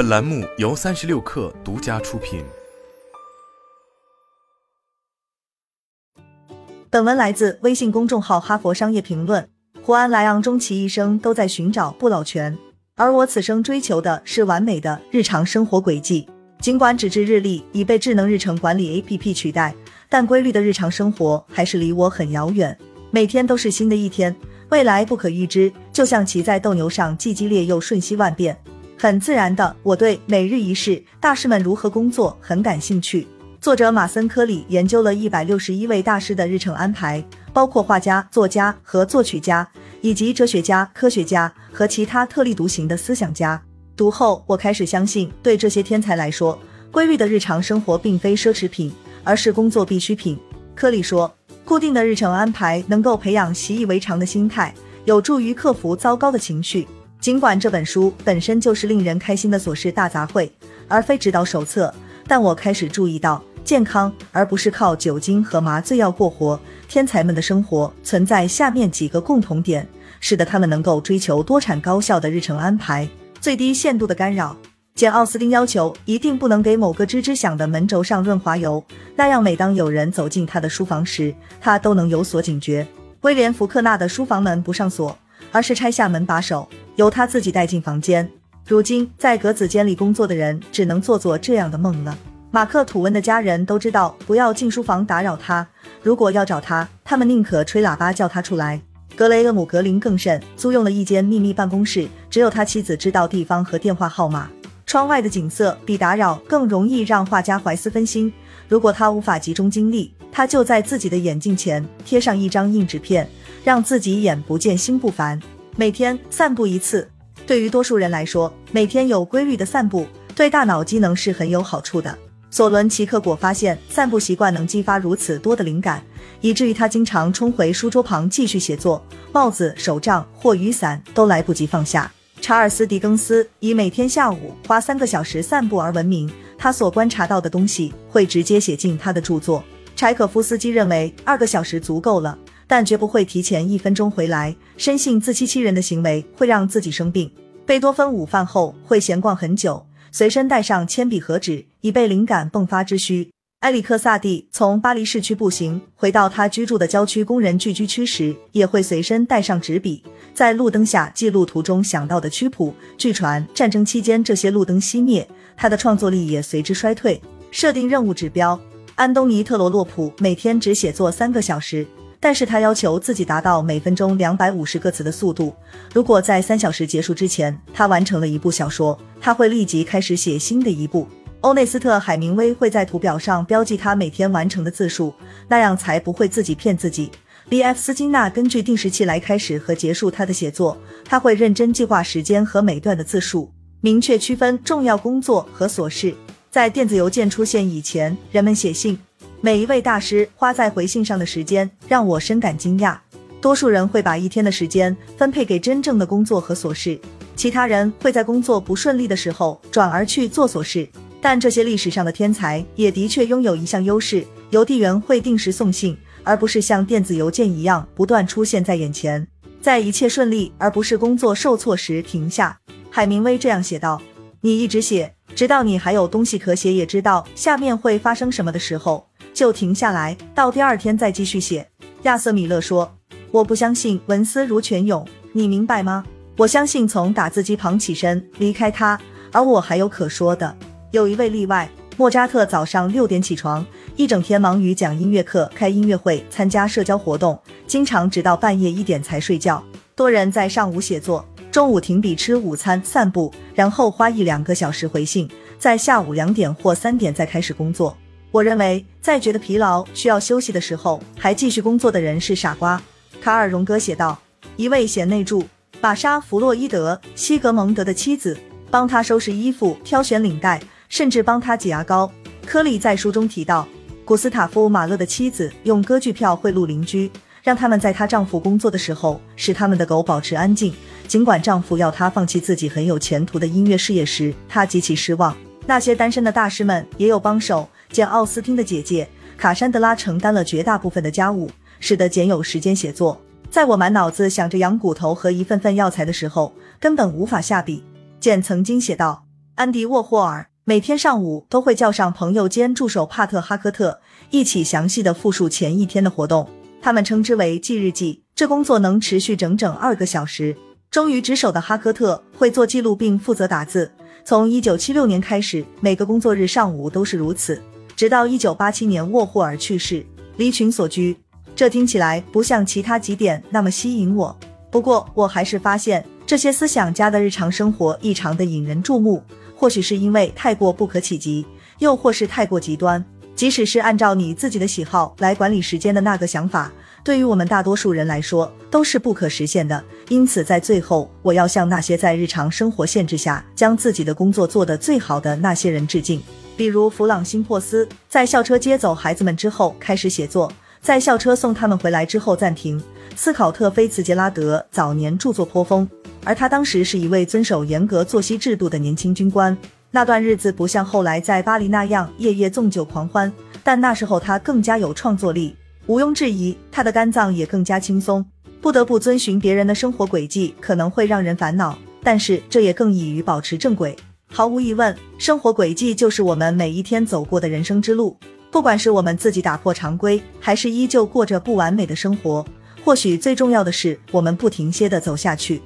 本栏目由三十六氪独家出品。本文来自微信公众号《哈佛商业评论》。胡安·莱昂终其一生都在寻找不老泉，而我此生追求的是完美的日常生活轨迹。尽管纸质日历已被智能日程管理 APP 取代，但规律的日常生活还是离我很遥远。每天都是新的一天，未来不可预知，就像骑在斗牛上，既激烈又瞬息万变。很自然的，我对每日一事、大师们如何工作很感兴趣。作者马森·科里研究了一百六十一位大师的日程安排，包括画家、作家和作曲家，以及哲学家、科学家和其他特立独行的思想家。读后，我开始相信，对这些天才来说，规律的日常生活并非奢侈品，而是工作必需品。科里说，固定的日程安排能够培养习以为常的心态，有助于克服糟糕的情绪。尽管这本书本身就是令人开心的琐事大杂烩，而非指导手册，但我开始注意到。健康，而不是靠酒精和麻醉药过活。天才们的生活存在下面几个共同点，使得他们能够追求多产高效的日程安排，最低限度的干扰。简·奥斯汀要求一定不能给某个吱吱响的门轴上润滑油，那样每当有人走进他的书房时，他都能有所警觉。威廉·福克纳的书房门不上锁，而是拆下门把手，由他自己带进房间。如今在格子间里工作的人只能做做这样的梦了。马克·吐温的家人都知道不要进书房打扰他。如果要找他，他们宁可吹喇叭叫他出来。格雷厄姆·格林更甚，租用了一间秘密办公室，只有他妻子知道地方和电话号码。窗外的景色比打扰更容易让画家怀斯分心。如果他无法集中精力，他就在自己的眼镜前贴上一张硬纸片，让自己眼不见心不烦。每天散步一次，对于多数人来说，每天有规律的散步对大脑机能是很有好处的。索伦·齐克果发现，散步习惯能激发如此多的灵感，以至于他经常冲回书桌旁继续写作，帽子、手杖或雨伞都来不及放下。查尔斯·狄更斯以每天下午花三个小时散步而闻名，他所观察到的东西会直接写进他的著作。柴可夫斯基认为二个小时足够了，但绝不会提前一分钟回来，深信自欺欺人的行为会让自己生病。贝多芬午饭后会闲逛很久。随身带上铅笔和纸，以备灵感迸发之需。埃里克萨蒂从巴黎市区步行回到他居住的郊区工人聚居区时，也会随身带上纸笔，在路灯下记录途中想到的曲谱。据传，战争期间这些路灯熄灭，他的创作力也随之衰退。设定任务指标：安东尼特罗洛普每天只写作三个小时。但是他要求自己达到每分钟两百五十个词的速度。如果在三小时结束之前，他完成了一部小说，他会立即开始写新的一部。欧内斯特·海明威会在图表上标记他每天完成的字数，那样才不会自己骗自己。B.F. 斯金纳根据定时器来开始和结束他的写作，他会认真计划时间和每段的字数，明确区分重要工作和琐事。在电子邮件出现以前，人们写信。每一位大师花在回信上的时间让我深感惊讶。多数人会把一天的时间分配给真正的工作和琐事，其他人会在工作不顺利的时候转而去做琐事。但这些历史上的天才也的确拥有一项优势：邮递员会定时送信，而不是像电子邮件一样不断出现在眼前。在一切顺利而不是工作受挫时停下。海明威这样写道：“你一直写，直到你还有东西可写，也知道下面会发生什么的时候。”就停下来，到第二天再继续写。亚瑟·米勒说：“我不相信文思如泉涌，你明白吗？我相信从打字机旁起身离开他，而我还有可说的。有一位例外，莫扎特早上六点起床，一整天忙于讲音乐课、开音乐会、参加社交活动，经常直到半夜一点才睡觉。多人在上午写作，中午停笔吃午餐、散步，然后花一两个小时回信，在下午两点或三点再开始工作。”我认为，在觉得疲劳、需要休息的时候还继续工作的人是傻瓜。卡尔·荣格写道：“一位贤内助，玛莎·弗洛伊德·西格蒙德的妻子，帮他收拾衣服、挑选领带，甚至帮他挤牙膏。”科里在书中提到，古斯塔夫·马勒的妻子用歌剧票贿赂邻居，让他们在她丈夫工作的时候使他们的狗保持安静。尽管丈夫要她放弃自己很有前途的音乐事业时，她极其失望。那些单身的大师们也有帮手。简·奥斯汀的姐姐卡珊德拉承担了绝大部分的家务，使得简有时间写作。在我满脑子想着羊骨头和一份份药材的时候，根本无法下笔。简曾经写道：“安迪沃霍尔每天上午都会叫上朋友兼助手帕特哈科特一起详细的复述前一天的活动，他们称之为记日记。这工作能持续整整二个小时。忠于职守的哈科特会做记录并负责打字。从一九七六年开始，每个工作日上午都是如此，直到一九八七年沃霍尔去世，离群所居。这听起来不像其他几点那么吸引我，不过我还是发现这些思想家的日常生活异常的引人注目。或许是因为太过不可企及，又或是太过极端。即使是按照你自己的喜好来管理时间的那个想法，对于我们大多数人来说都是不可实现的。因此，在最后，我要向那些在日常生活限制下将自己的工作做得最好的那些人致敬。比如弗朗辛珀斯，在校车接走孩子们之后开始写作。在校车送他们回来之后暂停。斯考特·菲茨杰拉德早年著作颇丰，而他当时是一位遵守严格作息制度的年轻军官。那段日子不像后来在巴黎那样夜夜纵酒狂欢，但那时候他更加有创作力。毋庸置疑，他的肝脏也更加轻松。不得不遵循别人的生活轨迹，可能会让人烦恼，但是这也更易于保持正轨。毫无疑问，生活轨迹就是我们每一天走过的人生之路。不管是我们自己打破常规，还是依旧过着不完美的生活，或许最重要的是我们不停歇的走下去。